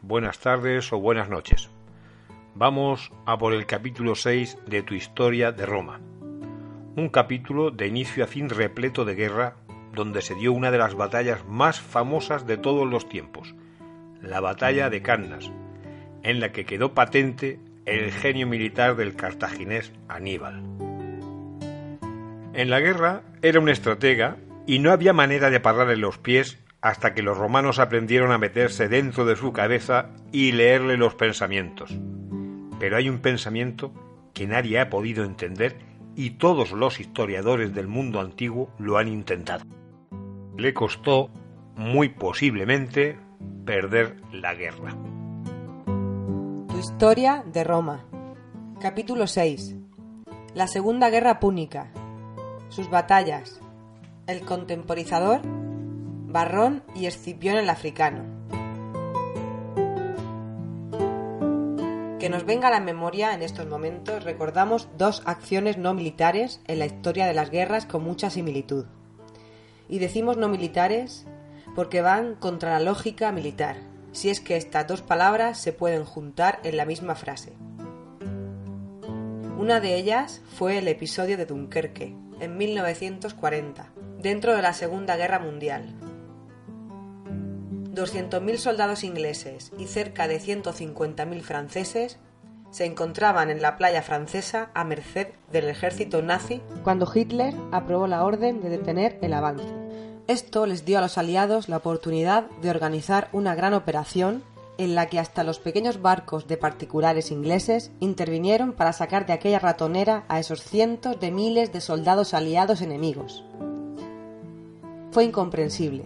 Buenas tardes o buenas noches. Vamos a por el capítulo 6 de tu historia de Roma. Un capítulo de inicio a fin repleto de guerra, donde se dio una de las batallas más famosas de todos los tiempos, la batalla de Cannas, en la que quedó patente el genio militar del cartaginés Aníbal. En la guerra era un estratega y no había manera de pararle los pies hasta que los romanos aprendieron a meterse dentro de su cabeza y leerle los pensamientos. Pero hay un pensamiento que nadie ha podido entender y todos los historiadores del mundo antiguo lo han intentado. Le costó, muy posiblemente, perder la guerra. Tu historia de Roma. Capítulo 6. La Segunda Guerra Púnica. Sus batallas. El contemporizador Barrón y Escipión el africano. Que nos venga a la memoria en estos momentos recordamos dos acciones no militares en la historia de las guerras con mucha similitud. Y decimos no militares porque van contra la lógica militar, si es que estas dos palabras se pueden juntar en la misma frase. Una de ellas fue el episodio de Dunkerque, en 1940, dentro de la Segunda Guerra Mundial, 200.000 soldados ingleses y cerca de 150.000 franceses se encontraban en la playa francesa a merced del ejército nazi cuando Hitler aprobó la orden de detener el avance. Esto les dio a los aliados la oportunidad de organizar una gran operación en la que hasta los pequeños barcos de particulares ingleses intervinieron para sacar de aquella ratonera a esos cientos de miles de soldados aliados enemigos. Fue incomprensible,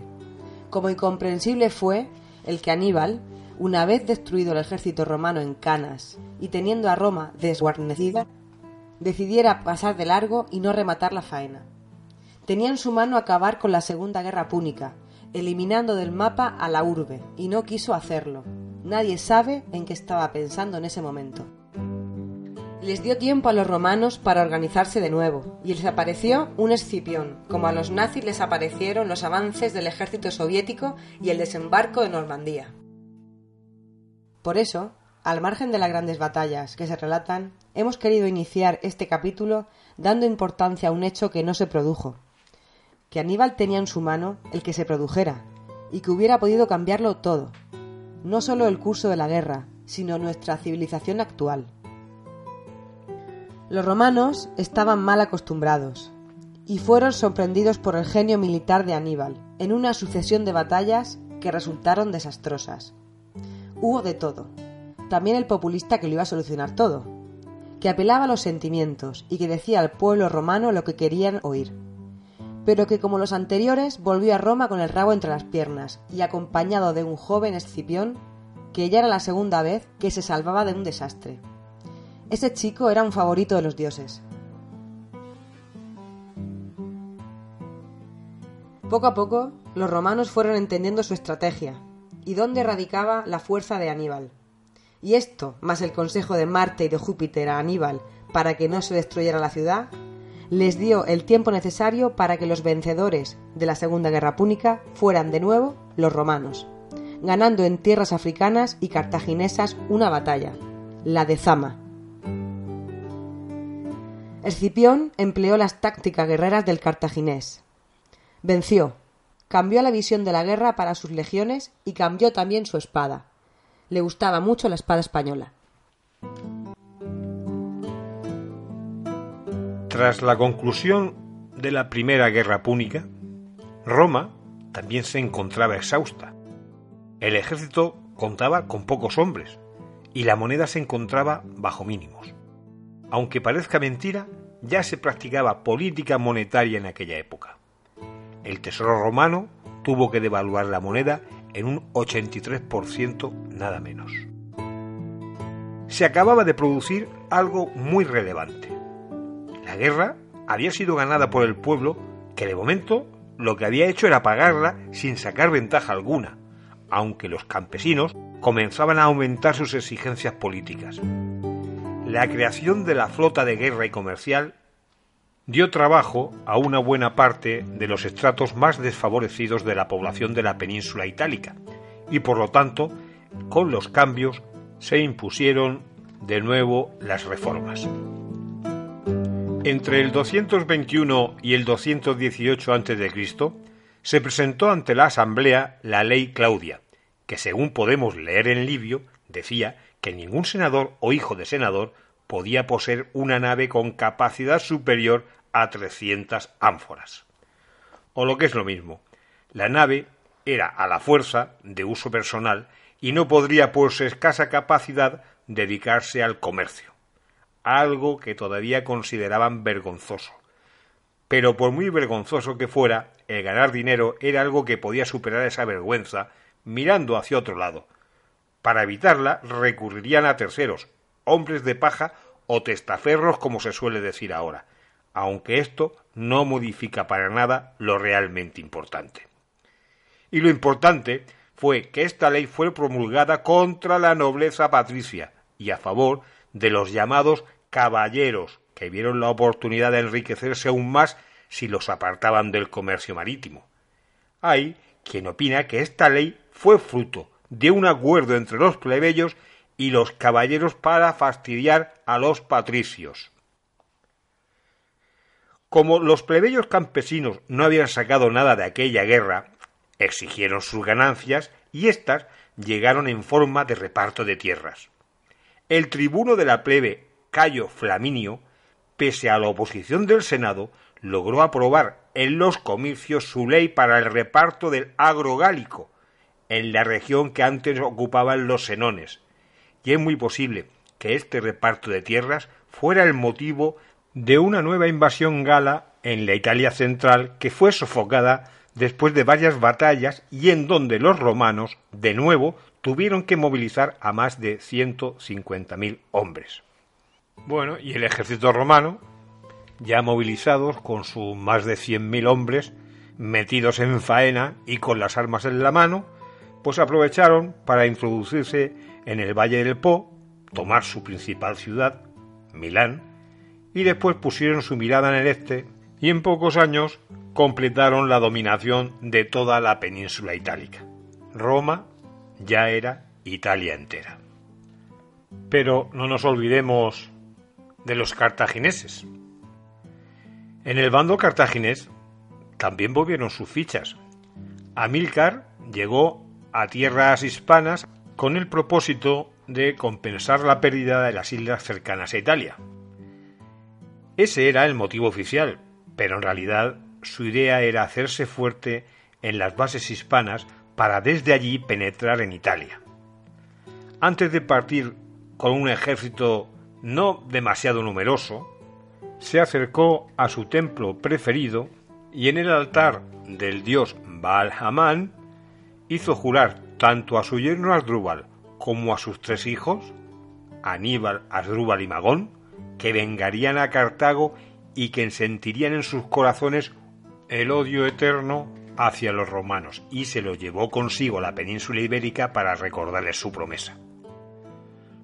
como incomprensible fue el que Aníbal, una vez destruido el ejército romano en Canas y teniendo a Roma desguarnecida, decidiera pasar de largo y no rematar la faena. Tenía en su mano acabar con la Segunda Guerra Púnica, eliminando del mapa a la urbe, y no quiso hacerlo. Nadie sabe en qué estaba pensando en ese momento. Les dio tiempo a los romanos para organizarse de nuevo, y les apareció un Escipión, como a los nazis les aparecieron los avances del ejército soviético y el desembarco de Normandía. Por eso, al margen de las grandes batallas que se relatan, hemos querido iniciar este capítulo dando importancia a un hecho que no se produjo, que Aníbal tenía en su mano el que se produjera, y que hubiera podido cambiarlo todo, no solo el curso de la guerra, sino nuestra civilización actual. Los romanos estaban mal acostumbrados y fueron sorprendidos por el genio militar de Aníbal en una sucesión de batallas que resultaron desastrosas. Hubo de todo, también el populista que lo iba a solucionar todo, que apelaba a los sentimientos y que decía al pueblo romano lo que querían oír, pero que como los anteriores volvió a Roma con el rabo entre las piernas y acompañado de un joven Escipión que ya era la segunda vez que se salvaba de un desastre. Ese chico era un favorito de los dioses. Poco a poco, los romanos fueron entendiendo su estrategia y dónde radicaba la fuerza de Aníbal. Y esto, más el consejo de Marte y de Júpiter a Aníbal para que no se destruyera la ciudad, les dio el tiempo necesario para que los vencedores de la Segunda Guerra Púnica fueran de nuevo los romanos, ganando en tierras africanas y cartaginesas una batalla, la de Zama, Escipión empleó las tácticas guerreras del cartaginés. Venció, cambió la visión de la guerra para sus legiones y cambió también su espada. Le gustaba mucho la espada española. Tras la conclusión de la Primera Guerra Púnica, Roma también se encontraba exhausta. El ejército contaba con pocos hombres y la moneda se encontraba bajo mínimos. Aunque parezca mentira, ya se practicaba política monetaria en aquella época. El Tesoro romano tuvo que devaluar la moneda en un 83% nada menos. Se acababa de producir algo muy relevante. La guerra había sido ganada por el pueblo que de momento lo que había hecho era pagarla sin sacar ventaja alguna, aunque los campesinos comenzaban a aumentar sus exigencias políticas. La creación de la flota de guerra y comercial dio trabajo a una buena parte de los estratos más desfavorecidos de la población de la península itálica, y por lo tanto, con los cambios, se impusieron de nuevo las reformas. Entre el 221 y el 218 a.C., se presentó ante la Asamblea la ley Claudia, que según podemos leer en Livio, decía que ningún senador o hijo de senador podía poseer una nave con capacidad superior a 300 ánforas. O lo que es lo mismo, la nave era a la fuerza de uso personal y no podría por su escasa capacidad dedicarse al comercio, algo que todavía consideraban vergonzoso. Pero por muy vergonzoso que fuera, el ganar dinero era algo que podía superar esa vergüenza mirando hacia otro lado. Para evitarla recurrirían a terceros, hombres de paja o testaferros como se suele decir ahora, aunque esto no modifica para nada lo realmente importante. Y lo importante fue que esta ley fue promulgada contra la nobleza patricia y a favor de los llamados caballeros, que vieron la oportunidad de enriquecerse aún más si los apartaban del comercio marítimo. Hay quien opina que esta ley fue fruto de un acuerdo entre los plebeyos y los caballeros para fastidiar a los patricios. Como los plebeyos campesinos no habían sacado nada de aquella guerra, exigieron sus ganancias y éstas llegaron en forma de reparto de tierras. El tribuno de la plebe, Cayo Flaminio, pese a la oposición del Senado, logró aprobar en los comicios su ley para el reparto del agro gálico, en la región que antes ocupaban los senones, y es muy posible que este reparto de tierras fuera el motivo de una nueva invasión gala en la Italia central que fue sofocada después de varias batallas y en donde los romanos, de nuevo, tuvieron que movilizar a más de 150.000 hombres. Bueno, y el ejército romano, ya movilizados con sus más de 100.000 hombres, metidos en faena y con las armas en la mano, pues aprovecharon para introducirse en el Valle del Po, tomar su principal ciudad, Milán, y después pusieron su mirada en el este y en pocos años completaron la dominación de toda la península itálica. Roma ya era Italia entera. Pero no nos olvidemos de los cartagineses. En el bando cartaginés también volvieron sus fichas. Amílcar llegó a tierras hispanas con el propósito de compensar la pérdida de las islas cercanas a Italia. Ese era el motivo oficial, pero en realidad su idea era hacerse fuerte en las bases hispanas para desde allí penetrar en Italia. Antes de partir con un ejército no demasiado numeroso, se acercó a su templo preferido y en el altar del dios Baal Hamán hizo jurar tanto a su yerno Asdrúbal como a sus tres hijos, Aníbal, Asdrúbal y Magón, que vengarían a Cartago y que sentirían en sus corazones el odio eterno hacia los romanos, y se lo llevó consigo a la península ibérica para recordarles su promesa.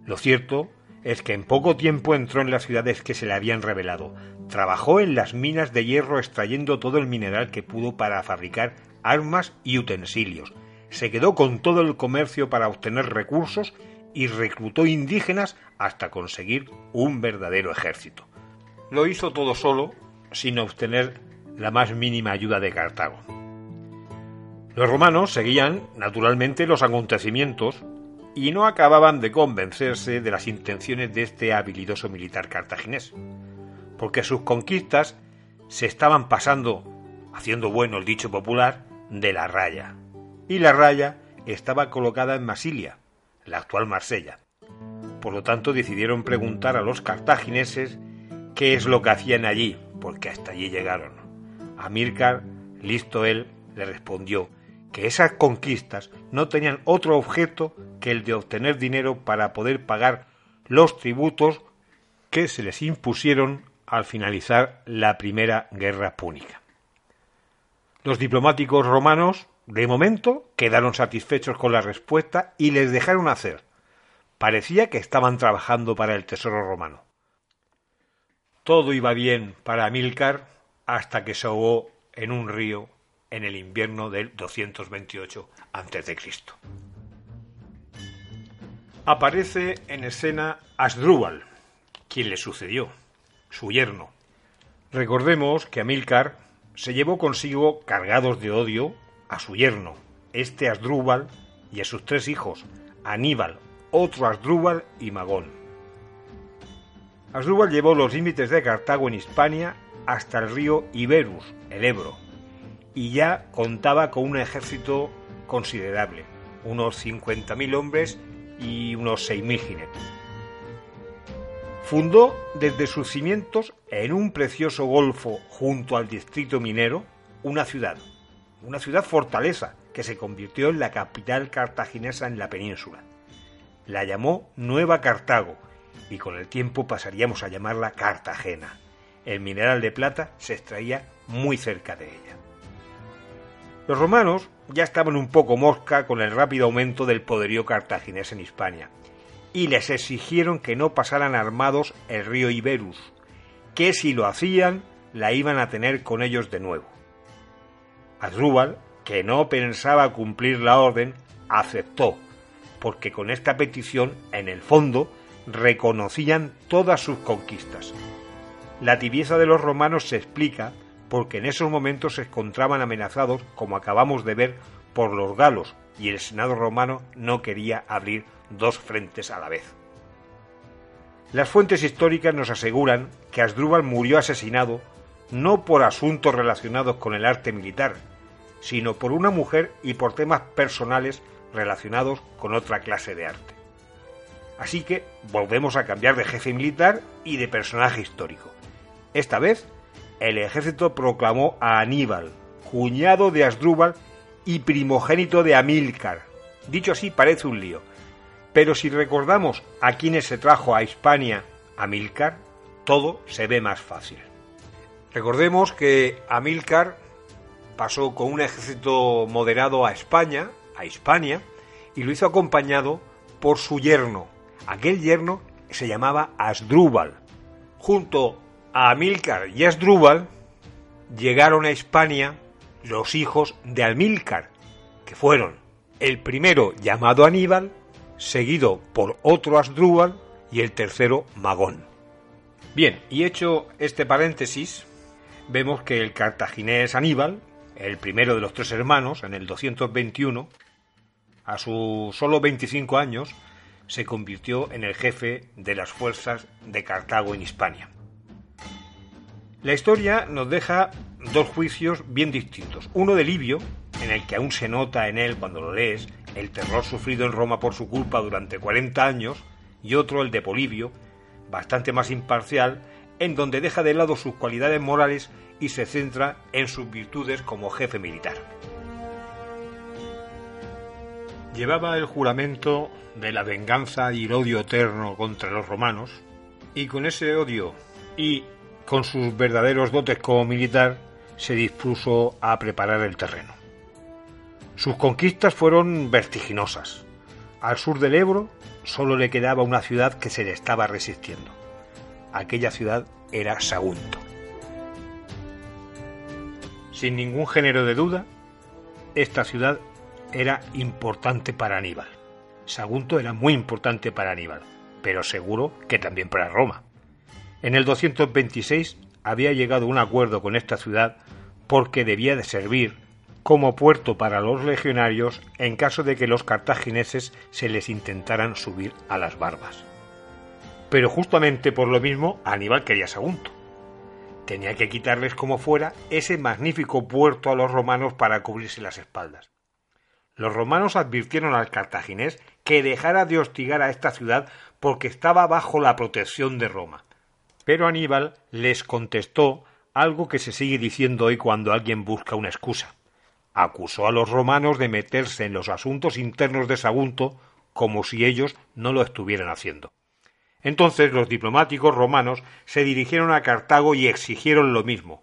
Lo cierto es que en poco tiempo entró en las ciudades que se le habían revelado, trabajó en las minas de hierro extrayendo todo el mineral que pudo para fabricar armas y utensilios, se quedó con todo el comercio para obtener recursos y reclutó indígenas hasta conseguir un verdadero ejército. Lo hizo todo solo, sin obtener la más mínima ayuda de Cartago. Los romanos seguían, naturalmente, los acontecimientos y no acababan de convencerse de las intenciones de este habilidoso militar cartaginés, porque sus conquistas se estaban pasando, haciendo bueno el dicho popular, de la raya, y la raya estaba colocada en Masilia, la actual Marsella. Por lo tanto, decidieron preguntar a los cartagineses qué es lo que hacían allí, porque hasta allí llegaron. Amílcar, listo él, le respondió que esas conquistas no tenían otro objeto que el de obtener dinero para poder pagar los tributos que se les impusieron al finalizar la primera guerra púnica. Los diplomáticos romanos, de momento, quedaron satisfechos con la respuesta y les dejaron hacer. Parecía que estaban trabajando para el tesoro romano. Todo iba bien para Amílcar hasta que se ahogó en un río en el invierno del 228 a.C. Aparece en escena Asdrúbal, quien le sucedió, su yerno. Recordemos que Amílcar se llevó consigo, cargados de odio, a su yerno, este Asdrúbal, y a sus tres hijos, Aníbal, otro Asdrúbal y Magón. Asdrúbal llevó los límites de Cartago en Hispania hasta el río Iberus, el Ebro, y ya contaba con un ejército considerable, unos 50.000 hombres y unos 6.000 jinetes. Fundó desde sus cimientos, en un precioso golfo junto al distrito minero, una ciudad, una ciudad fortaleza que se convirtió en la capital cartaginesa en la península. La llamó Nueva Cartago y con el tiempo pasaríamos a llamarla Cartagena. El mineral de plata se extraía muy cerca de ella. Los romanos ya estaban un poco mosca con el rápido aumento del poderío cartaginés en Hispania, y les exigieron que no pasaran armados el río Iberus, que si lo hacían la iban a tener con ellos de nuevo. Asdrúbal, que no pensaba cumplir la orden, aceptó, porque con esta petición, en el fondo, reconocían todas sus conquistas. La tibieza de los romanos se explica porque en esos momentos se encontraban amenazados, como acabamos de ver, por los galos, y el Senado romano no quería abrir dos frentes a la vez. Las fuentes históricas nos aseguran que Asdrúbal murió asesinado no por asuntos relacionados con el arte militar, sino por una mujer y por temas personales relacionados con otra clase de arte. Así que volvemos a cambiar de jefe militar y de personaje histórico. Esta vez el ejército proclamó a Aníbal, cuñado de Asdrúbal y primogénito de Amílcar. Dicho así parece un lío, pero si recordamos a quienes se trajo a Hispania Amílcar, todo se ve más fácil. Recordemos que Amílcar pasó con un ejército moderado a España, a Hispania, y lo hizo acompañado por su yerno. Aquel yerno se llamaba Asdrúbal. Junto a Amílcar y Asdrúbal llegaron a Hispania los hijos de Amílcar, que fueron el primero llamado Aníbal, seguido por otro Asdrúbal y el tercero Magón. Bien, y hecho este paréntesis, vemos que el cartaginés Aníbal, el primero de los tres hermanos, en el 221, a sus solo 25 años, se convirtió en el jefe de las fuerzas de Cartago en Hispania. La historia nos deja dos juicios bien distintos. Uno de Livio, en el que aún se nota en él cuando lo lees el terror sufrido en Roma por su culpa durante 40 años, y otro el de Polibio, bastante más imparcial, en donde deja de lado sus cualidades morales y se centra en sus virtudes como jefe militar. Llevaba el juramento de la venganza y el odio eterno contra los romanos, y con ese odio y con sus verdaderos dotes como militar, se dispuso a preparar el terreno. Sus conquistas fueron vertiginosas. Al sur del Ebro solo le quedaba una ciudad que se le estaba resistiendo. Aquella ciudad era Sagunto. Sin ningún género de duda, esta ciudad era importante para Aníbal. Sagunto era muy importante para Aníbal, pero seguro que también para Roma. En el 226 había llegado un acuerdo con esta ciudad porque debía de servir como puerto para los legionarios en caso de que los cartagineses se les intentaran subir a las barbas. Pero justamente por lo mismo Aníbal quería Sagunto. Tenía que quitarles como fuera ese magnífico puerto a los romanos para cubrirse las espaldas. Los romanos advirtieron al cartaginés que dejara de hostigar a esta ciudad porque estaba bajo la protección de Roma Pero Aníbal les contestó algo que se sigue diciendo hoy cuando alguien busca una excusa. Acusó a los romanos de meterse en los asuntos internos de Sagunto como si ellos no lo estuvieran haciendo. Entonces los diplomáticos romanos se dirigieron a Cartago y exigieron lo mismo.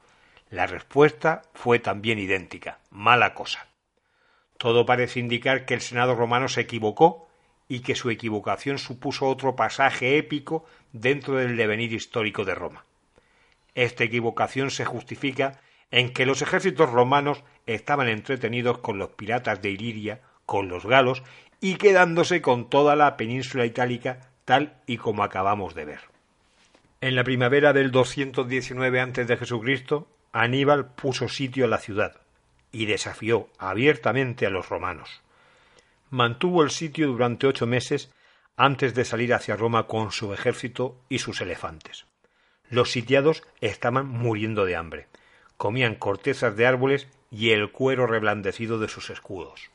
La respuesta fue también idéntica. Mala cosa. Todo parece indicar que el Senado romano se equivocó y que su equivocación supuso otro pasaje épico dentro del devenir histórico de Roma. Esta equivocación se justifica en que los ejércitos romanos estaban entretenidos con los piratas de Iliria, con los galos y quedándose con toda la península itálica tal y como acabamos de ver. En la primavera del 219 a.C., Aníbal puso sitio a la ciudad y desafió abiertamente a los romanos. Mantuvo el sitio durante ocho meses antes de salir hacia Roma con su ejército y sus elefantes. Los sitiados estaban muriendo de hambre. Comían cortezas de árboles y el cuero reblandecido de sus escudos.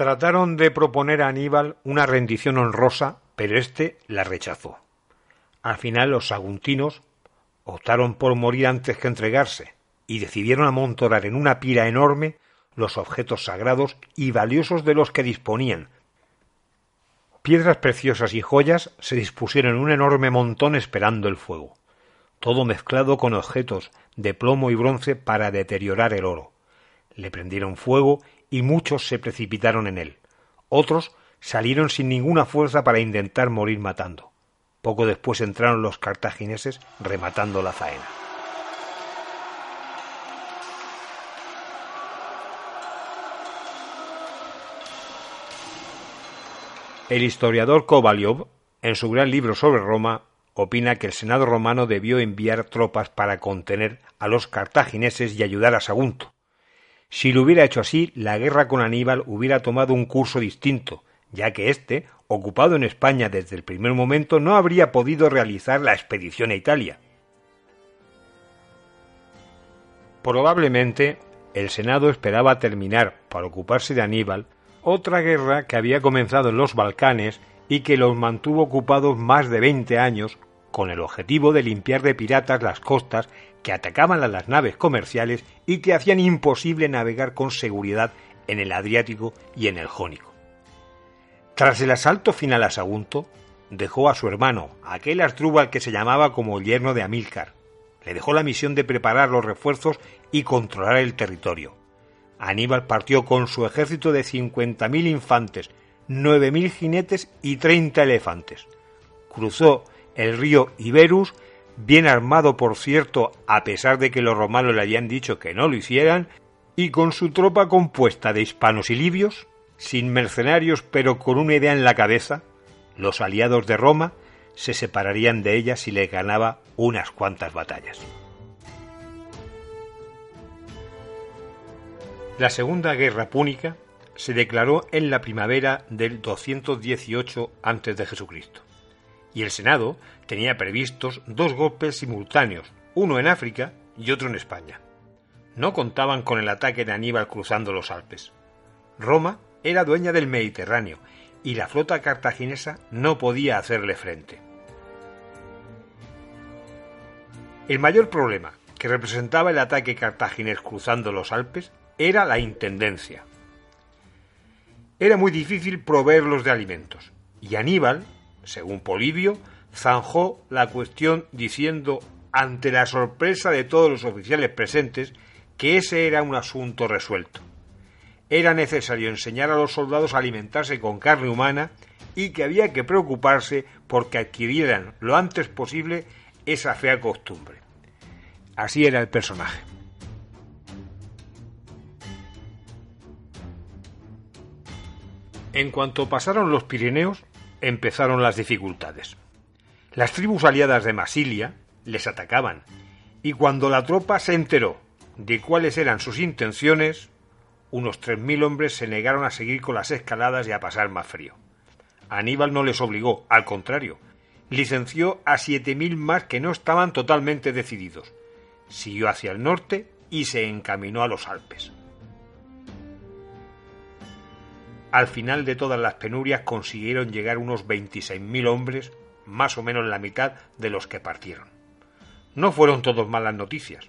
Trataron de proponer a Aníbal una rendición honrosa, pero éste la rechazó. Al final los saguntinos optaron por morir antes que entregarse y decidieron amontonar en una pira enorme los objetos sagrados y valiosos de los que disponían. Piedras preciosas y joyas se dispusieron en un enorme montón esperando el fuego, todo mezclado con objetos de plomo y bronce para deteriorar el oro. Le prendieron fuego y muchos se precipitaron en él. Otros salieron sin ninguna fuerza para intentar morir matando. Poco después entraron los cartagineses rematando la faena. El historiador Kovalyov, en su gran libro sobre Roma, opina que el Senado romano debió enviar tropas para contener a los cartagineses y ayudar a Sagunto. Si lo hubiera hecho así, la guerra con Aníbal hubiera tomado un curso distinto, ya que éste, ocupado en España desde el primer momento, no habría podido realizar la expedición a Italia. Probablemente el Senado esperaba terminar, para ocuparse de Aníbal, otra guerra que había comenzado en los Balcanes y que los mantuvo ocupados más de veinte años con el objetivo de limpiar de piratas las costas que atacaban a las naves comerciales y que hacían imposible navegar con seguridad en el Adriático y en el Jónico. Tras el asalto final a Sagunto, dejó a su hermano, aquel Asdrúbal que se llamaba como yerno de Amílcar. Le dejó la misión de preparar los refuerzos y controlar el territorio. Aníbal partió con su ejército de cincuenta mil infantes, nueve mil jinetes y treinta elefantes. Cruzó el río Iberus bien armado por cierto, a pesar de que los romanos le habían dicho que no lo hicieran, y con su tropa compuesta de hispanos y libios, sin mercenarios pero con una idea en la cabeza, los aliados de Roma se separarían de ella si le ganaba unas cuantas batallas. La Segunda Guerra Púnica se declaró en la primavera del 218 a.C y el Senado tenía previstos dos golpes simultáneos, uno en África y otro en España. No contaban con el ataque de Aníbal cruzando los Alpes. Roma era dueña del Mediterráneo y la flota cartaginesa no podía hacerle frente. El mayor problema que representaba el ataque cartaginés cruzando los Alpes era la intendencia. Era muy difícil proveerlos de alimentos, y Aníbal según Polibio, zanjó la cuestión diciendo, ante la sorpresa de todos los oficiales presentes, que ese era un asunto resuelto. Era necesario enseñar a los soldados a alimentarse con carne humana y que había que preocuparse porque adquirieran lo antes posible esa fea costumbre. Así era el personaje. En cuanto pasaron los Pirineos, empezaron las dificultades. Las tribus aliadas de Masilia les atacaban, y cuando la tropa se enteró de cuáles eran sus intenciones, unos tres mil hombres se negaron a seguir con las escaladas y a pasar más frío. Aníbal no les obligó, al contrario, licenció a siete mil más que no estaban totalmente decididos. Siguió hacia el norte y se encaminó a los Alpes. Al final de todas las penurias consiguieron llegar unos 26.000 hombres, más o menos la mitad de los que partieron. No fueron todos malas noticias.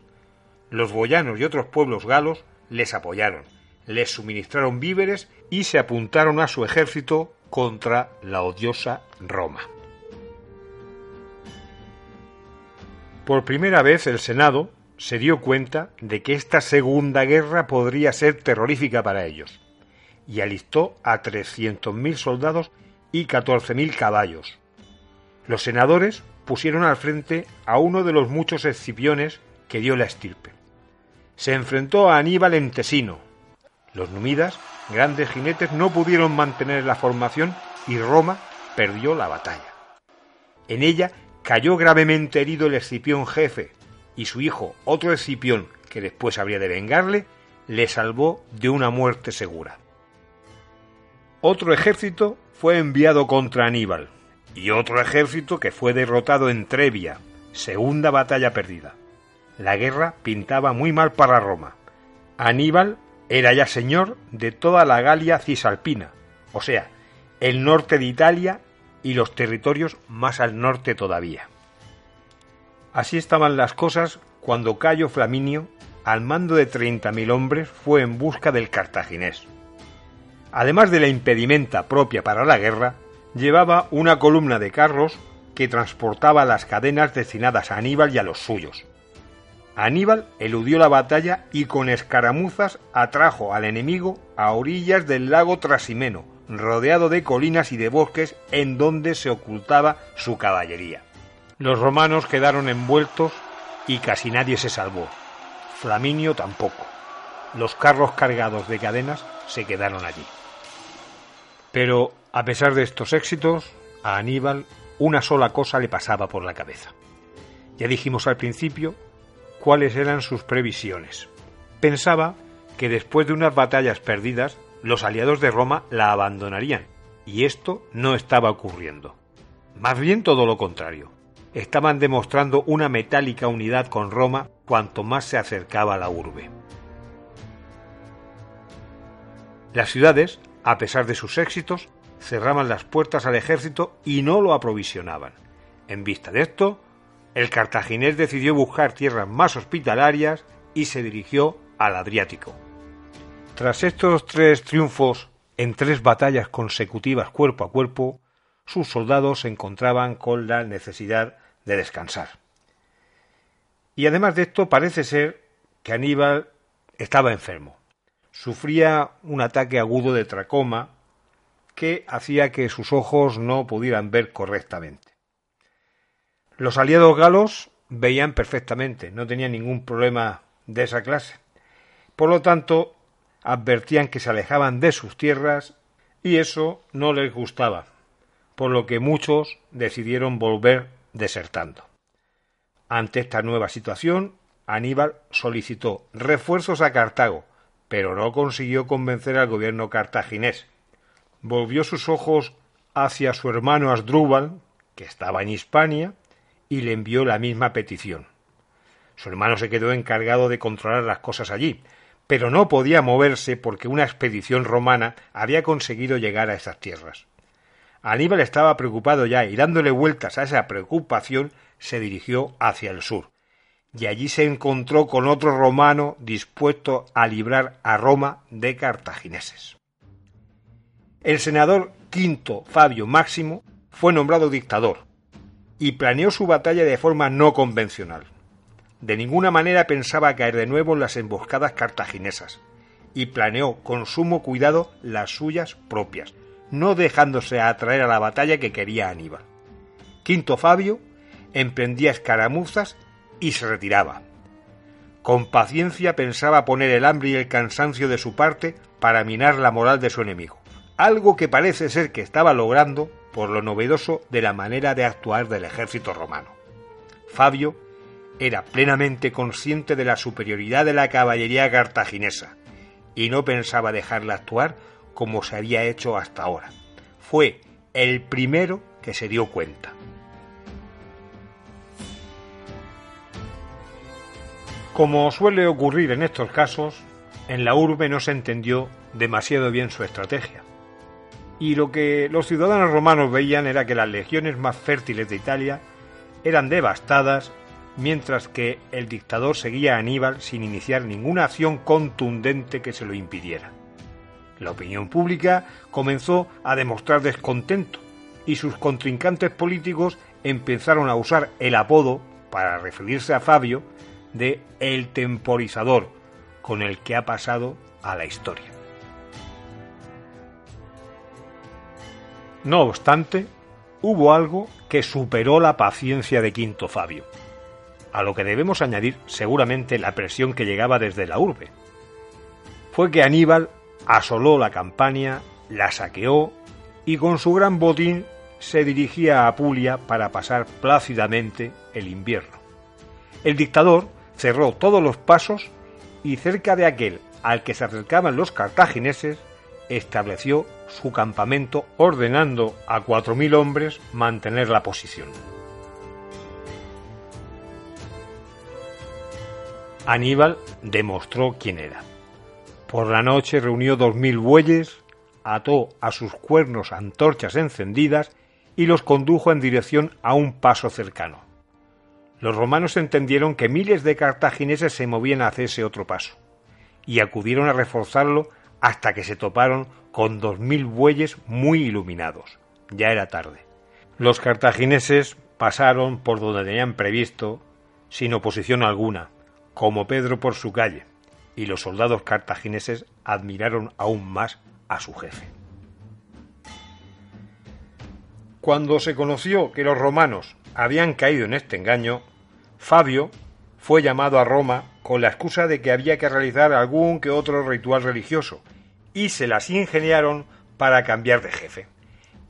Los boyanos y otros pueblos galos les apoyaron, les suministraron víveres y se apuntaron a su ejército contra la odiosa Roma. Por primera vez el Senado se dio cuenta de que esta segunda guerra podría ser terrorífica para ellos y alistó a 300.000 soldados y 14.000 caballos. Los senadores pusieron al frente a uno de los muchos escipiones que dio la estirpe. Se enfrentó a Aníbal en Tesino. Los numidas, grandes jinetes, no pudieron mantener la formación y Roma perdió la batalla. En ella cayó gravemente herido el escipión jefe y su hijo, otro escipión que después habría de vengarle, le salvó de una muerte segura. Otro ejército fue enviado contra Aníbal y otro ejército que fue derrotado en Trevia, segunda batalla perdida. La guerra pintaba muy mal para Roma. Aníbal era ya señor de toda la Galia cisalpina, o sea, el norte de Italia y los territorios más al norte todavía. Así estaban las cosas cuando Cayo Flaminio, al mando de 30.000 hombres, fue en busca del cartaginés. Además de la impedimenta propia para la guerra, llevaba una columna de carros que transportaba las cadenas destinadas a Aníbal y a los suyos. Aníbal eludió la batalla y con escaramuzas atrajo al enemigo a orillas del lago Trasimeno, rodeado de colinas y de bosques en donde se ocultaba su caballería. Los romanos quedaron envueltos y casi nadie se salvó. Flaminio tampoco. Los carros cargados de cadenas se quedaron allí. Pero, a pesar de estos éxitos, a Aníbal una sola cosa le pasaba por la cabeza. Ya dijimos al principio cuáles eran sus previsiones. Pensaba que después de unas batallas perdidas, los aliados de Roma la abandonarían, y esto no estaba ocurriendo. Más bien todo lo contrario. Estaban demostrando una metálica unidad con Roma cuanto más se acercaba a la urbe. Las ciudades a pesar de sus éxitos, cerraban las puertas al ejército y no lo aprovisionaban. En vista de esto, el cartaginés decidió buscar tierras más hospitalarias y se dirigió al Adriático. Tras estos tres triunfos en tres batallas consecutivas cuerpo a cuerpo, sus soldados se encontraban con la necesidad de descansar. Y además de esto, parece ser que Aníbal estaba enfermo sufría un ataque agudo de tracoma que hacía que sus ojos no pudieran ver correctamente. Los aliados galos veían perfectamente, no tenían ningún problema de esa clase. Por lo tanto, advertían que se alejaban de sus tierras y eso no les gustaba, por lo que muchos decidieron volver desertando. Ante esta nueva situación, Aníbal solicitó refuerzos a Cartago, pero no consiguió convencer al gobierno cartaginés. Volvió sus ojos hacia su hermano Asdrúbal, que estaba en Hispania, y le envió la misma petición. Su hermano se quedó encargado de controlar las cosas allí, pero no podía moverse porque una expedición romana había conseguido llegar a esas tierras. Aníbal estaba preocupado ya y dándole vueltas a esa preocupación se dirigió hacia el sur, y allí se encontró con otro romano dispuesto a librar a Roma de cartagineses. El senador Quinto Fabio Máximo fue nombrado dictador y planeó su batalla de forma no convencional. De ninguna manera pensaba caer de nuevo en las emboscadas cartaginesas y planeó con sumo cuidado las suyas propias, no dejándose atraer a la batalla que quería Aníbal. Quinto Fabio emprendía escaramuzas y se retiraba. Con paciencia pensaba poner el hambre y el cansancio de su parte para minar la moral de su enemigo, algo que parece ser que estaba logrando por lo novedoso de la manera de actuar del ejército romano. Fabio era plenamente consciente de la superioridad de la caballería cartaginesa y no pensaba dejarla actuar como se había hecho hasta ahora. Fue el primero que se dio cuenta. Como suele ocurrir en estos casos, en la urbe no se entendió demasiado bien su estrategia. Y lo que los ciudadanos romanos veían era que las legiones más fértiles de Italia eran devastadas, mientras que el dictador seguía a Aníbal sin iniciar ninguna acción contundente que se lo impidiera. La opinión pública comenzó a demostrar descontento y sus contrincantes políticos empezaron a usar el apodo, para referirse a Fabio, de el temporizador, con el que ha pasado a la historia. No obstante, hubo algo que superó la paciencia de Quinto Fabio, a lo que debemos añadir seguramente la presión que llegaba desde la urbe. Fue que Aníbal asoló la campaña, la saqueó y con su gran botín se dirigía a Apulia para pasar plácidamente el invierno. El dictador cerró todos los pasos y cerca de aquel al que se acercaban los cartagineses estableció su campamento ordenando a cuatro mil hombres mantener la posición. Aníbal demostró quién era. Por la noche reunió dos mil bueyes, ató a sus cuernos antorchas encendidas y los condujo en dirección a un paso cercano. Los romanos entendieron que miles de cartagineses se movían hacia ese otro paso, y acudieron a reforzarlo hasta que se toparon con dos mil bueyes muy iluminados. Ya era tarde. Los cartagineses pasaron por donde tenían previsto, sin oposición alguna, como Pedro por su calle, y los soldados cartagineses admiraron aún más a su jefe. Cuando se conoció que los romanos habían caído en este engaño, Fabio fue llamado a Roma con la excusa de que había que realizar algún que otro ritual religioso, y se las ingeniaron para cambiar de jefe,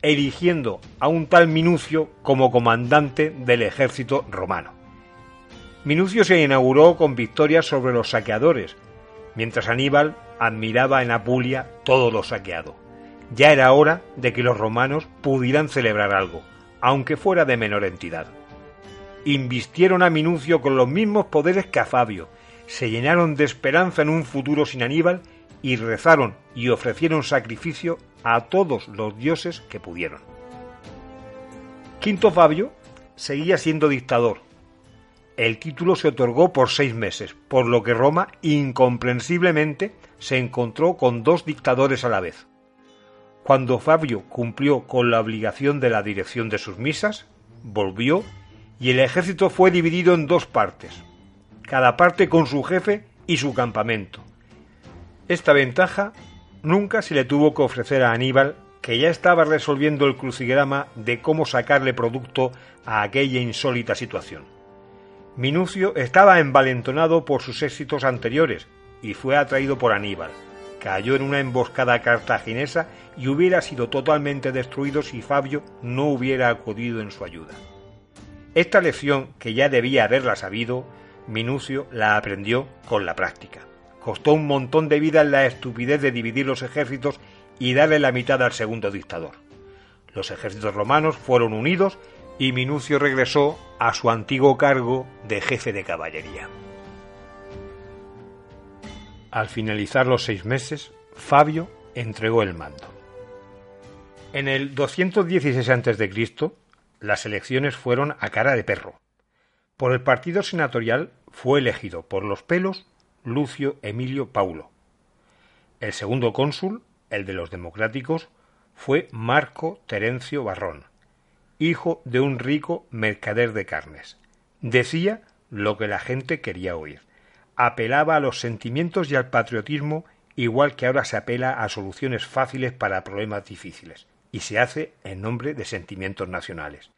eligiendo a un tal Minucio como comandante del ejército romano. Minucio se inauguró con victorias sobre los saqueadores, mientras Aníbal admiraba en Apulia todo lo saqueado. Ya era hora de que los romanos pudieran celebrar algo, aunque fuera de menor entidad. Invistieron a Minucio con los mismos poderes que a Fabio, se llenaron de esperanza en un futuro sin Aníbal y rezaron y ofrecieron sacrificio a todos los dioses que pudieron. Quinto Fabio seguía siendo dictador. El título se otorgó por seis meses, por lo que Roma incomprensiblemente se encontró con dos dictadores a la vez. Cuando Fabio cumplió con la obligación de la dirección de sus misas, volvió y el ejército fue dividido en dos partes, cada parte con su jefe y su campamento. Esta ventaja nunca se le tuvo que ofrecer a Aníbal, que ya estaba resolviendo el crucigrama de cómo sacarle producto a aquella insólita situación. Minucio estaba envalentonado por sus éxitos anteriores y fue atraído por Aníbal, cayó en una emboscada cartaginesa y hubiera sido totalmente destruido si Fabio no hubiera acudido en su ayuda. Esta lección, que ya debía haberla sabido, Minucio la aprendió con la práctica. Costó un montón de vida la estupidez de dividir los ejércitos y darle la mitad al segundo dictador. Los ejércitos romanos fueron unidos y Minucio regresó a su antiguo cargo de jefe de caballería. Al finalizar los seis meses, Fabio entregó el mando. En el 216 a.C., las elecciones fueron a cara de perro. Por el partido senatorial fue elegido por los pelos Lucio Emilio Paulo. El segundo cónsul, el de los democráticos, fue Marco Terencio Barrón, hijo de un rico mercader de carnes. Decía lo que la gente quería oír apelaba a los sentimientos y al patriotismo igual que ahora se apela a soluciones fáciles para problemas difíciles, y se hace en nombre de sentimientos nacionales.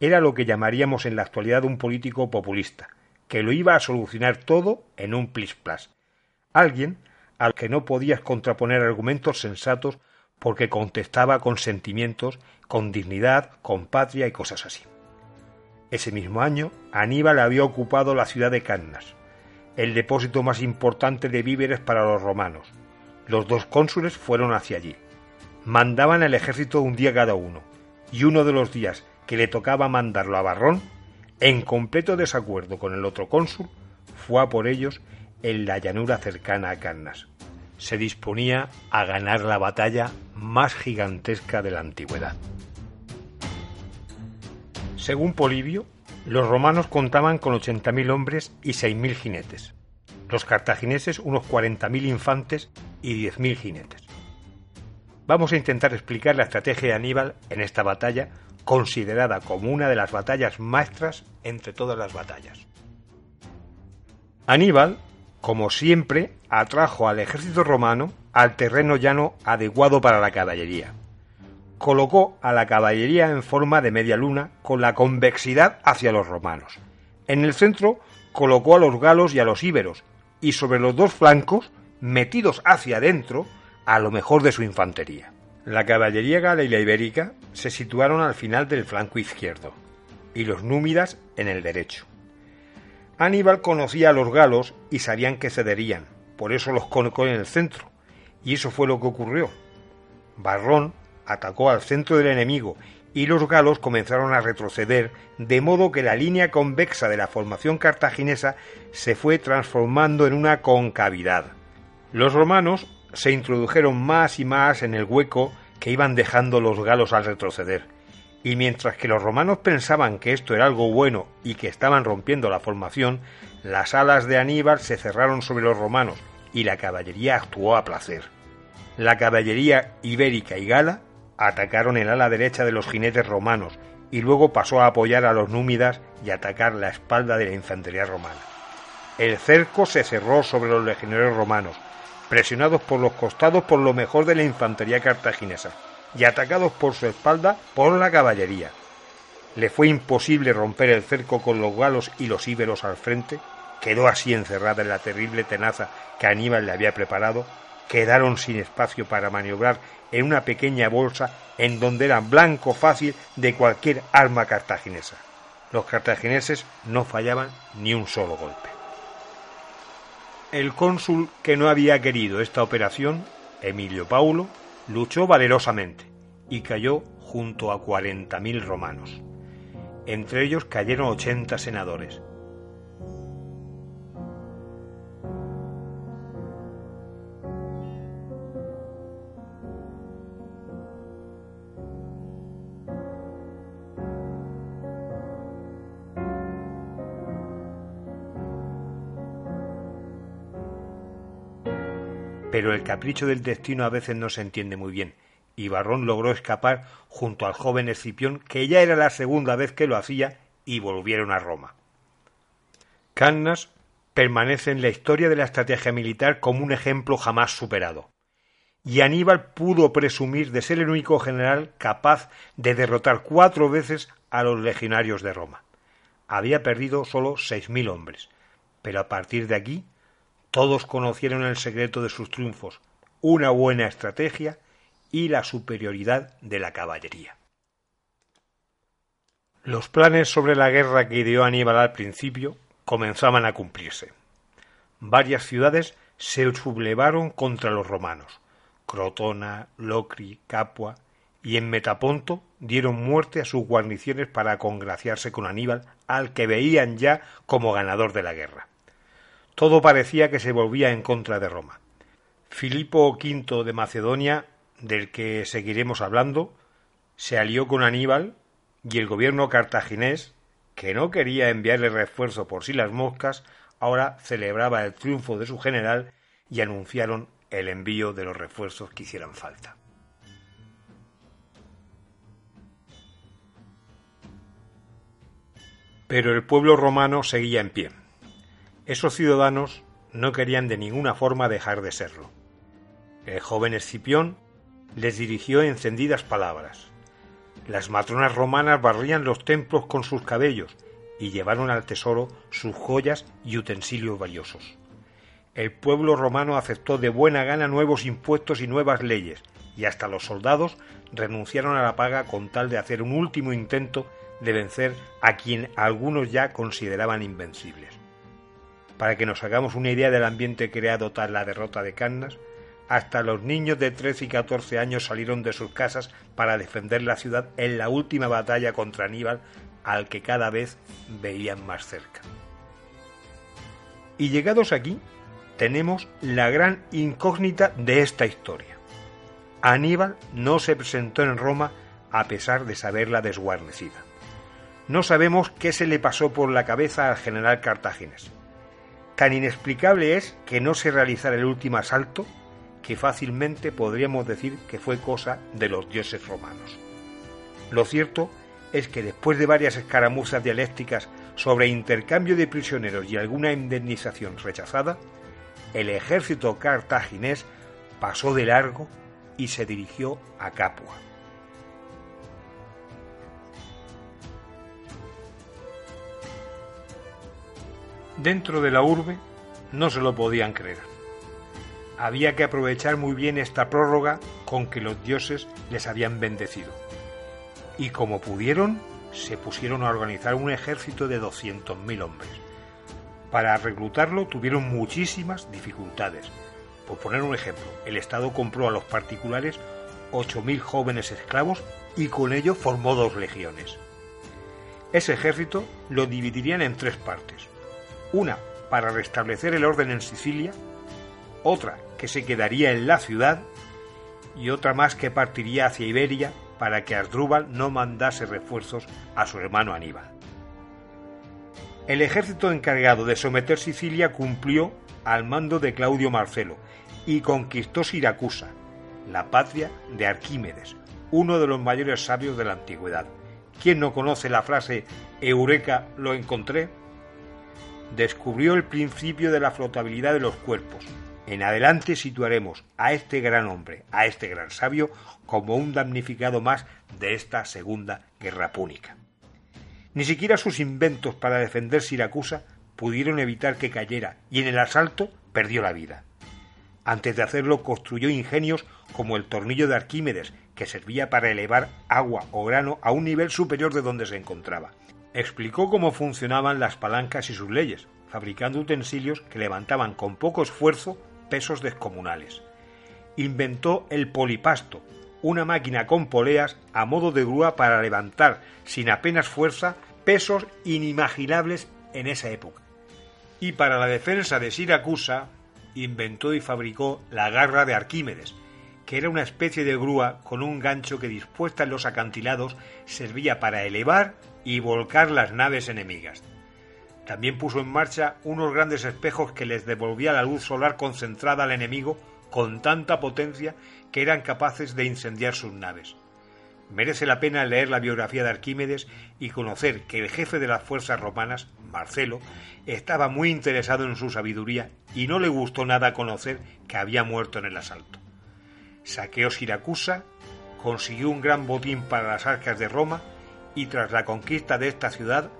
Era lo que llamaríamos en la actualidad un político populista, que lo iba a solucionar todo en un plis-plas. Alguien al que no podías contraponer argumentos sensatos porque contestaba con sentimientos, con dignidad, con patria y cosas así. Ese mismo año, Aníbal había ocupado la ciudad de Cannas, el depósito más importante de víveres para los romanos. Los dos cónsules fueron hacia allí. Mandaban el ejército un día cada uno, y uno de los días que le tocaba mandarlo a Barrón, en completo desacuerdo con el otro cónsul, fue a por ellos en la llanura cercana a Cannas. se disponía a ganar la batalla más gigantesca de la antigüedad. Según Polibio, los romanos contaban con 80.000 hombres y 6.000 jinetes, los cartagineses unos 40.000 infantes y 10.000 jinetes. Vamos a intentar explicar la estrategia de Aníbal en esta batalla, considerada como una de las batallas maestras entre todas las batallas. Aníbal, como siempre, atrajo al ejército romano al terreno llano adecuado para la caballería. Colocó a la caballería en forma de media luna con la convexidad hacia los romanos. En el centro colocó a los galos y a los íberos, y sobre los dos flancos, metidos hacia adentro, a lo mejor de su infantería. La caballería gala y la ibérica se situaron al final del flanco izquierdo, y los númidas en el derecho. Aníbal conocía a los galos y sabían que cederían, por eso los colocó en el centro, y eso fue lo que ocurrió. Barrón atacó al centro del enemigo y los galos comenzaron a retroceder, de modo que la línea convexa de la formación cartaginesa se fue transformando en una concavidad. Los romanos se introdujeron más y más en el hueco que iban dejando los galos al retroceder, y mientras que los romanos pensaban que esto era algo bueno y que estaban rompiendo la formación, las alas de Aníbal se cerraron sobre los romanos y la caballería actuó a placer. La caballería ibérica y gala atacaron el ala derecha de los jinetes romanos y luego pasó a apoyar a los númidas y atacar la espalda de la infantería romana. El cerco se cerró sobre los legionarios romanos, presionados por los costados por lo mejor de la infantería cartaginesa y atacados por su espalda por la caballería. Le fue imposible romper el cerco con los galos y los íberos al frente, quedó así encerrada en la terrible tenaza que Aníbal le había preparado, quedaron sin espacio para maniobrar en una pequeña bolsa en donde eran blanco fácil de cualquier arma cartaginesa. Los cartagineses no fallaban ni un solo golpe. El cónsul que no había querido esta operación, Emilio Paulo, luchó valerosamente y cayó junto a cuarenta mil romanos. Entre ellos cayeron ochenta senadores, pero el capricho del destino a veces no se entiende muy bien, y Barrón logró escapar junto al joven Escipión, que ya era la segunda vez que lo hacía, y volvieron a Roma. Cannas permanece en la historia de la estrategia militar como un ejemplo jamás superado. Y Aníbal pudo presumir de ser el único general capaz de derrotar cuatro veces a los legionarios de Roma. Había perdido solo seis mil hombres, pero a partir de aquí todos conocieron el secreto de sus triunfos, una buena estrategia y la superioridad de la caballería. Los planes sobre la guerra que ideó Aníbal al principio comenzaban a cumplirse. Varias ciudades se sublevaron contra los romanos. Crotona, Locri, Capua y en Metaponto dieron muerte a sus guarniciones para congraciarse con Aníbal, al que veían ya como ganador de la guerra. Todo parecía que se volvía en contra de Roma. Filipo V de Macedonia, del que seguiremos hablando, se alió con Aníbal y el gobierno cartaginés, que no quería enviarle refuerzo por si las moscas, ahora celebraba el triunfo de su general y anunciaron el envío de los refuerzos que hicieran falta. Pero el pueblo romano seguía en pie. Esos ciudadanos no querían de ninguna forma dejar de serlo. El joven Escipión les dirigió encendidas palabras. Las matronas romanas barrían los templos con sus cabellos y llevaron al tesoro sus joyas y utensilios valiosos. El pueblo romano aceptó de buena gana nuevos impuestos y nuevas leyes, y hasta los soldados renunciaron a la paga con tal de hacer un último intento de vencer a quien algunos ya consideraban invencibles. Para que nos hagamos una idea del ambiente creado tras la derrota de Cannas, hasta los niños de 13 y 14 años salieron de sus casas para defender la ciudad en la última batalla contra Aníbal, al que cada vez veían más cerca. Y llegados aquí, tenemos la gran incógnita de esta historia. Aníbal no se presentó en Roma a pesar de saberla desguarnecida. No sabemos qué se le pasó por la cabeza al general cartaginés. Tan inexplicable es que no se realizara el último asalto que fácilmente podríamos decir que fue cosa de los dioses romanos. Lo cierto es que después de varias escaramuzas dialécticas sobre intercambio de prisioneros y alguna indemnización rechazada, el ejército cartaginés pasó de largo y se dirigió a Capua. Dentro de la urbe no se lo podían creer. Había que aprovechar muy bien esta prórroga con que los dioses les habían bendecido. Y como pudieron, se pusieron a organizar un ejército de 200.000 hombres. Para reclutarlo tuvieron muchísimas dificultades. Por poner un ejemplo, el Estado compró a los particulares 8.000 jóvenes esclavos y con ello formó dos legiones. Ese ejército lo dividirían en tres partes una para restablecer el orden en Sicilia, otra que se quedaría en la ciudad y otra más que partiría hacia Iberia para que Asdrúbal no mandase refuerzos a su hermano Aníbal. El ejército encargado de someter Sicilia cumplió al mando de Claudio Marcelo y conquistó Siracusa, la patria de Arquímedes, uno de los mayores sabios de la antigüedad. ¿Quién no conoce la frase Eureka lo encontré? Descubrió el principio de la flotabilidad de los cuerpos. En adelante situaremos a este gran hombre, a este gran sabio, como un damnificado más de esta segunda guerra púnica. Ni siquiera sus inventos para defender Siracusa pudieron evitar que cayera y en el asalto perdió la vida. Antes de hacerlo construyó ingenios como el tornillo de Arquímedes, que servía para elevar agua o grano a un nivel superior de donde se encontraba, explicó cómo funcionaban las palancas y sus leyes, fabricando utensilios que levantaban con poco esfuerzo pesos descomunales. Inventó el polipasto, una máquina con poleas a modo de grúa para levantar sin apenas fuerza pesos inimaginables en esa época. Y para la defensa de Siracusa inventó y fabricó la garra de Arquímedes, que era una especie de grúa con un gancho que dispuesta en los acantilados servía para elevar y volcar las naves enemigas. También puso en marcha unos grandes espejos que les devolvía la luz solar concentrada al enemigo con tanta potencia que eran capaces de incendiar sus naves. Merece la pena leer la biografía de Arquímedes y conocer que el jefe de las fuerzas romanas, Marcelo, estaba muy interesado en su sabiduría y no le gustó nada conocer que había muerto en el asalto. Saqueó Siracusa, consiguió un gran botín para las arcas de Roma y tras la conquista de esta ciudad,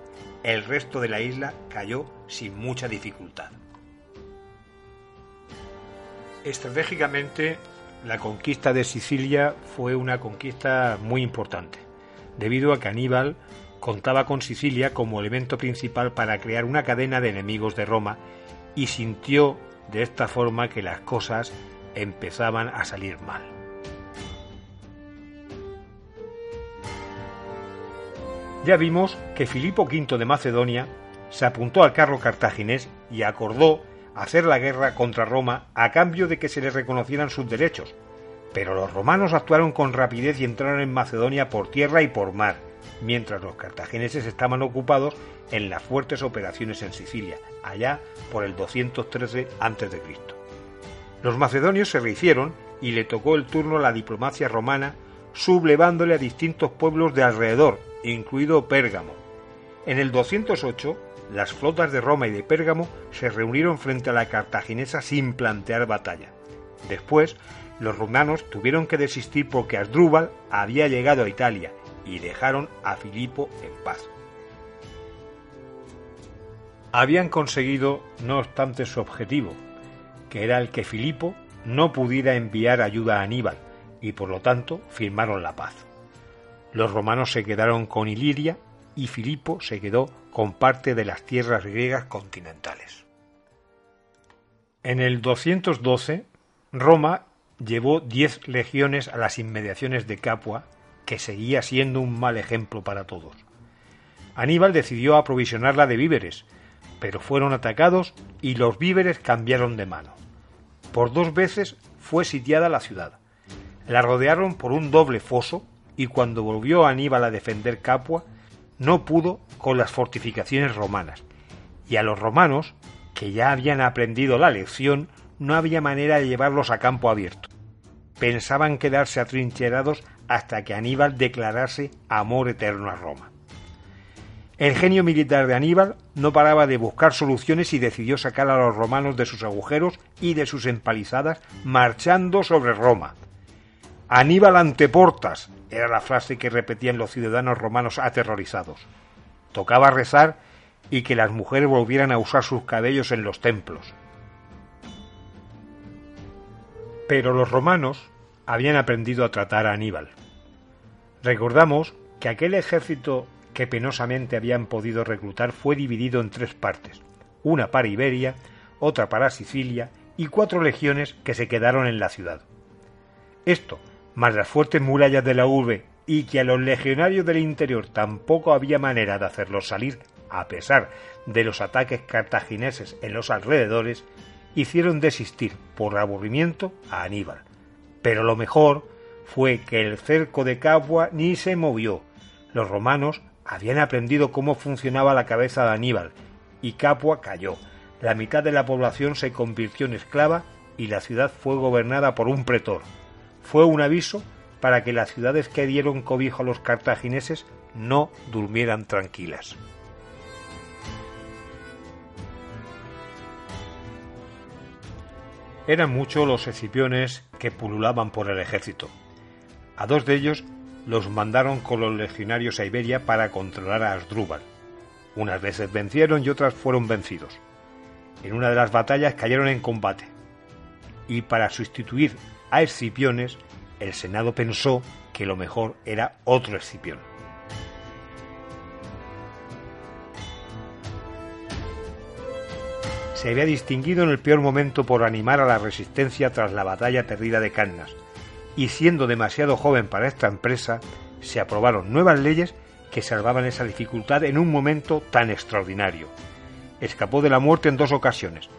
el resto de la isla cayó sin mucha dificultad. Estratégicamente, la conquista de Sicilia fue una conquista muy importante, debido a que Aníbal contaba con Sicilia como elemento principal para crear una cadena de enemigos de Roma y sintió de esta forma que las cosas empezaban a salir mal. Ya vimos que Filipo V de Macedonia se apuntó al carro cartaginés y acordó hacer la guerra contra Roma a cambio de que se le reconocieran sus derechos. Pero los romanos actuaron con rapidez y entraron en Macedonia por tierra y por mar, mientras los cartagineses estaban ocupados en las fuertes operaciones en Sicilia, allá por el 213 a.C. Los macedonios se rehicieron y le tocó el turno a la diplomacia romana, sublevándole a distintos pueblos de alrededor, incluido Pérgamo. En el 208, las flotas de Roma y de Pérgamo se reunieron frente a la cartaginesa sin plantear batalla. Después, los romanos tuvieron que desistir porque Asdrúbal había llegado a Italia y dejaron a Filipo en paz. Habían conseguido, no obstante, su objetivo, que era el que Filipo no pudiera enviar ayuda a Aníbal, y por lo tanto firmaron la paz. Los romanos se quedaron con Iliria y Filipo se quedó con parte de las tierras griegas continentales. En el 212, Roma llevó diez legiones a las inmediaciones de Capua, que seguía siendo un mal ejemplo para todos. Aníbal decidió aprovisionarla de víveres, pero fueron atacados y los víveres cambiaron de mano. Por dos veces fue sitiada la ciudad. La rodearon por un doble foso y cuando volvió Aníbal a defender Capua, no pudo con las fortificaciones romanas. Y a los romanos, que ya habían aprendido la lección, no había manera de llevarlos a campo abierto. Pensaban quedarse atrincherados hasta que Aníbal declarase amor eterno a Roma. El genio militar de Aníbal no paraba de buscar soluciones y decidió sacar a los romanos de sus agujeros y de sus empalizadas, marchando sobre Roma. Aníbal ante portas era la frase que repetían los ciudadanos romanos aterrorizados. Tocaba rezar y que las mujeres volvieran a usar sus cabellos en los templos. Pero los romanos habían aprendido a tratar a Aníbal. Recordamos que aquel ejército que penosamente habían podido reclutar fue dividido en tres partes, una para Iberia, otra para Sicilia y cuatro legiones que se quedaron en la ciudad. Esto, más las fuertes murallas de la urbe y que a los legionarios del interior tampoco había manera de hacerlos salir, a pesar de los ataques cartagineses en los alrededores, hicieron desistir por aburrimiento a Aníbal. Pero lo mejor fue que el cerco de Capua ni se movió. Los romanos habían aprendido cómo funcionaba la cabeza de Aníbal, y Capua cayó. La mitad de la población se convirtió en esclava y la ciudad fue gobernada por un pretor. Fue un aviso para que las ciudades que dieron cobijo a los cartagineses no durmieran tranquilas. Eran muchos los escipiones que pululaban por el ejército. A dos de ellos los mandaron con los legionarios a Iberia para controlar a Asdrúbal. Unas veces vencieron y otras fueron vencidos. En una de las batallas cayeron en combate. Y para sustituir a Escipiones, el Senado pensó que lo mejor era otro Escipión. Se había distinguido en el peor momento por animar a la resistencia tras la batalla perdida de Cannas, y siendo demasiado joven para esta empresa, se aprobaron nuevas leyes que salvaban esa dificultad en un momento tan extraordinario. Escapó de la muerte en dos ocasiones.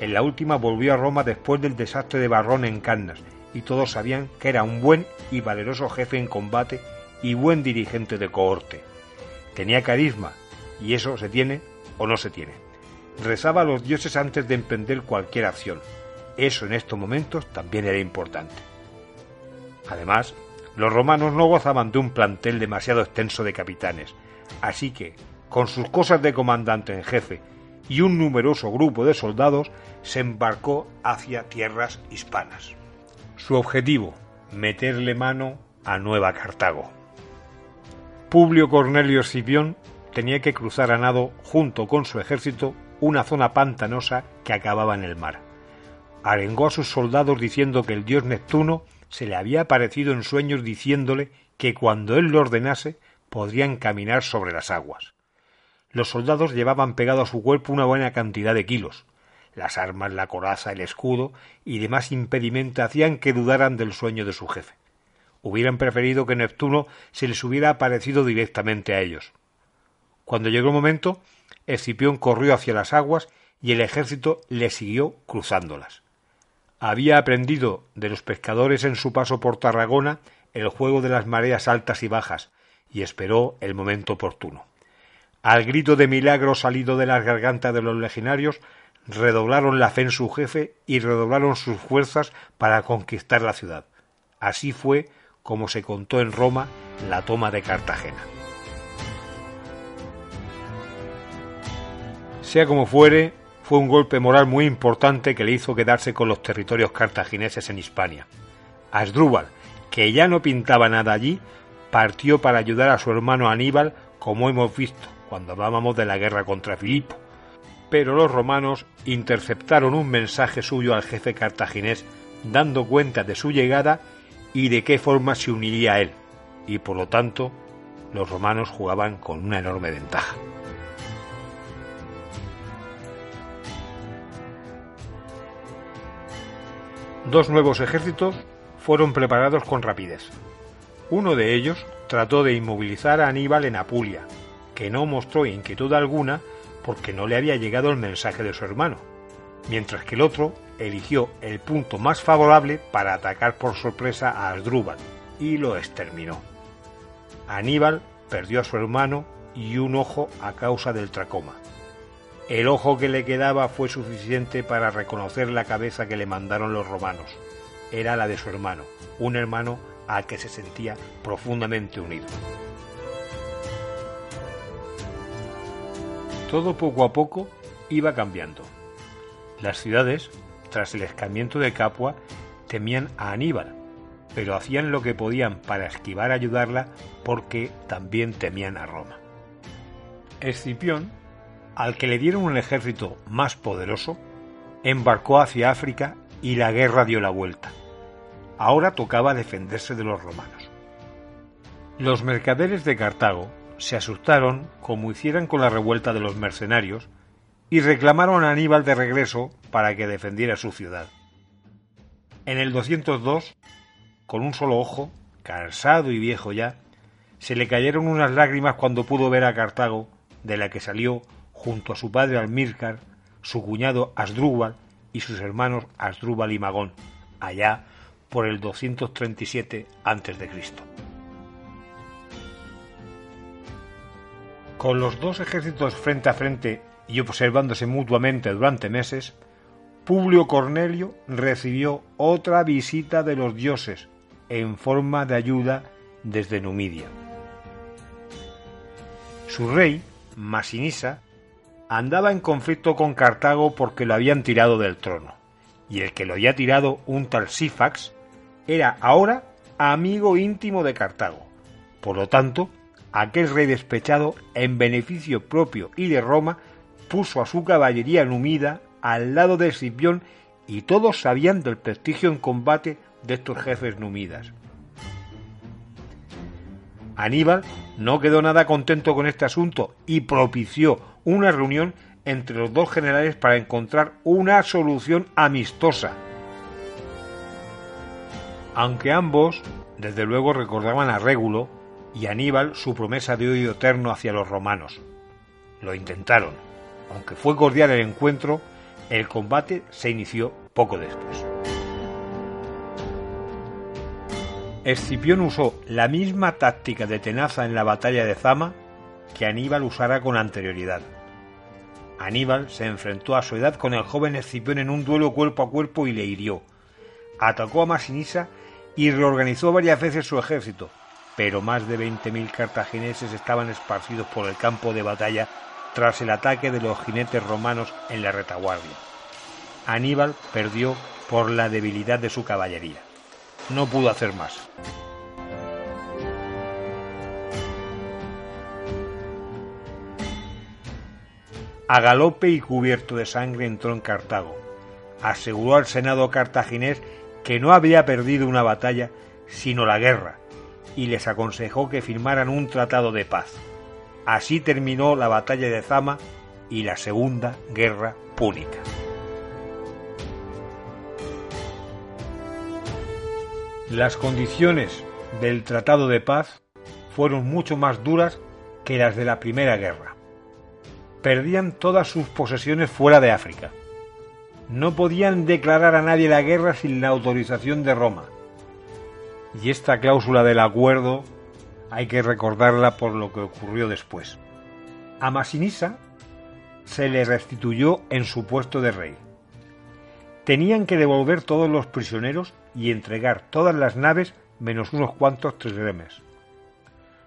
En la última volvió a Roma después del desastre de Barrón en Cannas, y todos sabían que era un buen y valeroso jefe en combate y buen dirigente de cohorte. Tenía carisma, y eso se tiene o no se tiene. Rezaba a los dioses antes de emprender cualquier acción. Eso en estos momentos también era importante. Además, los romanos no gozaban de un plantel demasiado extenso de capitanes, así que, con sus cosas de comandante en jefe y un numeroso grupo de soldados, se embarcó hacia tierras hispanas. Su objetivo, meterle mano a Nueva Cartago. Publio Cornelio Escipión tenía que cruzar a nado junto con su ejército una zona pantanosa que acababa en el mar. Arengó a sus soldados diciendo que el dios Neptuno se le había aparecido en sueños diciéndole que cuando él lo ordenase podrían caminar sobre las aguas. Los soldados llevaban pegado a su cuerpo una buena cantidad de kilos. Las armas, la coraza, el escudo y demás impedimento hacían que dudaran del sueño de su jefe. Hubieran preferido que Neptuno se les hubiera aparecido directamente a ellos. Cuando llegó el momento, Escipión corrió hacia las aguas y el ejército le siguió cruzándolas había aprendido de los pescadores en su paso por Tarragona el juego de las mareas altas y bajas, y esperó el momento oportuno. Al grito de milagro salido de las gargantas de los legionarios, redoblaron la fe en su jefe y redoblaron sus fuerzas para conquistar la ciudad. Así fue como se contó en Roma la toma de Cartagena. Sea como fuere, fue un golpe moral muy importante que le hizo quedarse con los territorios cartagineses en Hispania. Asdrúbal, que ya no pintaba nada allí, partió para ayudar a su hermano Aníbal, como hemos visto cuando hablábamos de la guerra contra Filipo. Pero los romanos interceptaron un mensaje suyo al jefe cartaginés dando cuenta de su llegada y de qué forma se uniría a él, y por lo tanto los romanos jugaban con una enorme ventaja. Dos nuevos ejércitos fueron preparados con rapidez. Uno de ellos trató de inmovilizar a Aníbal en Apulia, que no mostró inquietud alguna porque no le había llegado el mensaje de su hermano, mientras que el otro eligió el punto más favorable para atacar por sorpresa a Asdrúbal y lo exterminó. Aníbal perdió a su hermano y un ojo a causa del tracoma. El ojo que le quedaba fue suficiente para reconocer la cabeza que le mandaron los romanos. Era la de su hermano, un hermano al que se sentía profundamente unido. Todo poco a poco iba cambiando. Las ciudades, tras el escarmiento de Capua, temían a Aníbal, pero hacían lo que podían para esquivar ayudarla porque también temían a Roma. Escipión, al que le dieron un ejército más poderoso, embarcó hacia África y la guerra dio la vuelta. Ahora tocaba defenderse de los romanos. Los mercaderes de Cartago se asustaron como hicieran con la revuelta de los mercenarios y reclamaron a Aníbal de regreso para que defendiera su ciudad. En el 202, con un solo ojo, cansado y viejo ya, se le cayeron unas lágrimas cuando pudo ver a Cartago, de la que salió junto a su padre Almírcar, su cuñado Asdrúbal y sus hermanos Asdrúbal y Magón, allá por el 237 a.C. Con los dos ejércitos frente a frente y observándose mutuamente durante meses, Publio Cornelio recibió otra visita de los dioses en forma de ayuda desde Numidia. Su rey, Masinisa, andaba en conflicto con Cartago porque lo habían tirado del trono, y el que lo había tirado, un tal Sífax, era ahora amigo íntimo de Cartago. Por lo tanto, aquel rey despechado, en beneficio propio y de Roma, puso a su caballería numida al lado de Escipión y todos sabían del prestigio en combate de estos jefes numidas. Aníbal no quedó nada contento con este asunto y propició una reunión entre los dos generales para encontrar una solución amistosa. Aunque ambos, desde luego, recordaban a Régulo, y Aníbal su promesa de odio eterno hacia los romanos. Lo intentaron. Aunque fue cordial el encuentro, el combate se inició poco después. Escipión usó la misma táctica de tenaza en la batalla de Zama que Aníbal usara con anterioridad. Aníbal se enfrentó a su edad con el joven Escipión en un duelo cuerpo a cuerpo y le hirió. Atacó a Masinisa y reorganizó varias veces su ejército, pero más de 20.000 cartagineses estaban esparcidos por el campo de batalla tras el ataque de los jinetes romanos en la retaguardia. Aníbal perdió por la debilidad de su caballería. No pudo hacer más. A galope y cubierto de sangre entró en Cartago. Aseguró al Senado cartaginés que no había perdido una batalla, sino la guerra, y les aconsejó que firmaran un tratado de paz. Así terminó la batalla de Zama y la Segunda Guerra Púnica. Las condiciones del Tratado de Paz fueron mucho más duras que las de la Primera Guerra. Perdían todas sus posesiones fuera de África. No podían declarar a nadie la guerra sin la autorización de Roma y esta cláusula del acuerdo hay que recordarla por lo que ocurrió después. A Masinisa se le restituyó en su puesto de rey. Tenían que devolver todos los prisioneros y entregar todas las naves menos unos cuantos trirremes.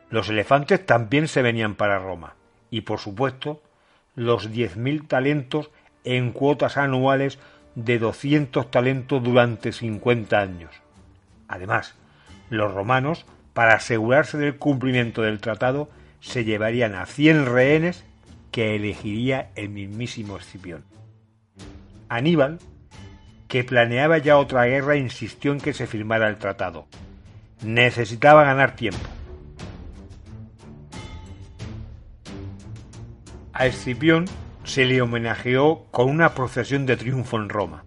Los elefantes también se venían para Roma y, por supuesto, los diez mil talentos en cuotas anuales de doscientos talentos durante cincuenta años. Además, los romanos, para asegurarse del cumplimiento del tratado, se llevarían a cien rehenes que elegiría el mismísimo Escipión. Aníbal, que planeaba ya otra guerra, insistió en que se firmara el tratado. Necesitaba ganar tiempo. A Escipión se le homenajeó con una procesión de triunfo en Roma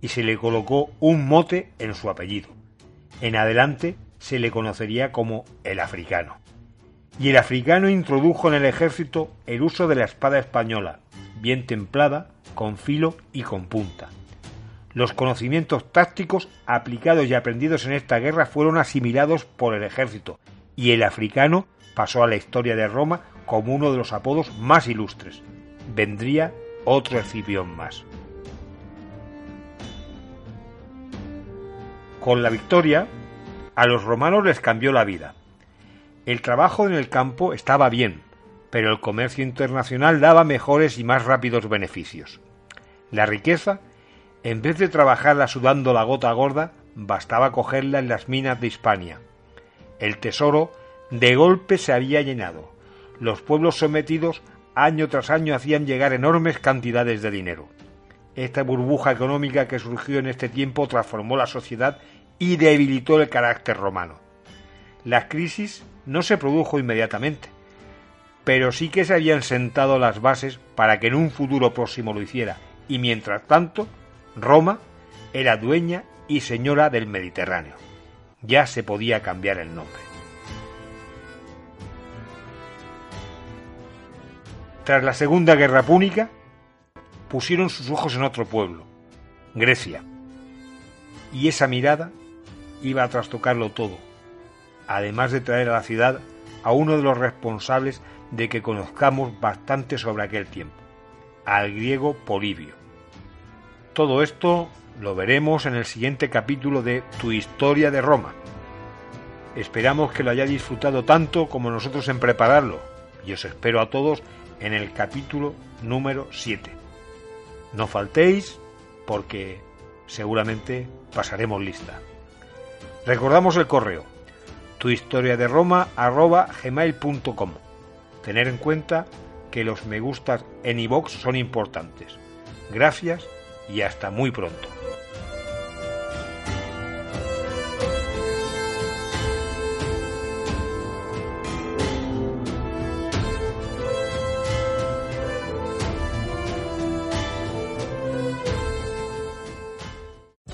y se le colocó un mote en su apellido. En adelante se le conocería como el africano. y el africano introdujo en el ejército el uso de la espada española, bien templada, con filo y con punta. Los conocimientos tácticos aplicados y aprendidos en esta guerra fueron asimilados por el ejército, y el africano pasó a la historia de Roma como uno de los apodos más ilustres. Vendría otro Escipión más. Con la victoria, a los romanos les cambió la vida. El trabajo en el campo estaba bien, pero el comercio internacional daba mejores y más rápidos beneficios. La riqueza, en vez de trabajarla sudando la gota gorda, bastaba cogerla en las minas de Hispania. El tesoro de golpe se había llenado. Los pueblos sometidos año tras año hacían llegar enormes cantidades de dinero. Esta burbuja económica que surgió en este tiempo transformó la sociedad y debilitó el carácter romano. La crisis no se produjo inmediatamente, pero sí que se habían sentado las bases para que en un futuro próximo lo hiciera, y mientras tanto, Roma era dueña y señora del Mediterráneo. Ya se podía cambiar el nombre. Tras la Segunda Guerra Púnica, pusieron sus ojos en otro pueblo, Grecia, y esa mirada iba a trastocarlo todo, además de traer a la ciudad a uno de los responsables de que conozcamos bastante sobre aquel tiempo, al griego Polibio. Todo esto lo veremos en el siguiente capítulo de Tu historia de Roma. Esperamos que lo haya disfrutado tanto como nosotros en prepararlo y os espero a todos en el capítulo número 7. No faltéis porque seguramente pasaremos lista. Recordamos el correo tu historia de Roma gmail.com. Tener en cuenta que los me gustas en iVox son importantes. Gracias y hasta muy pronto.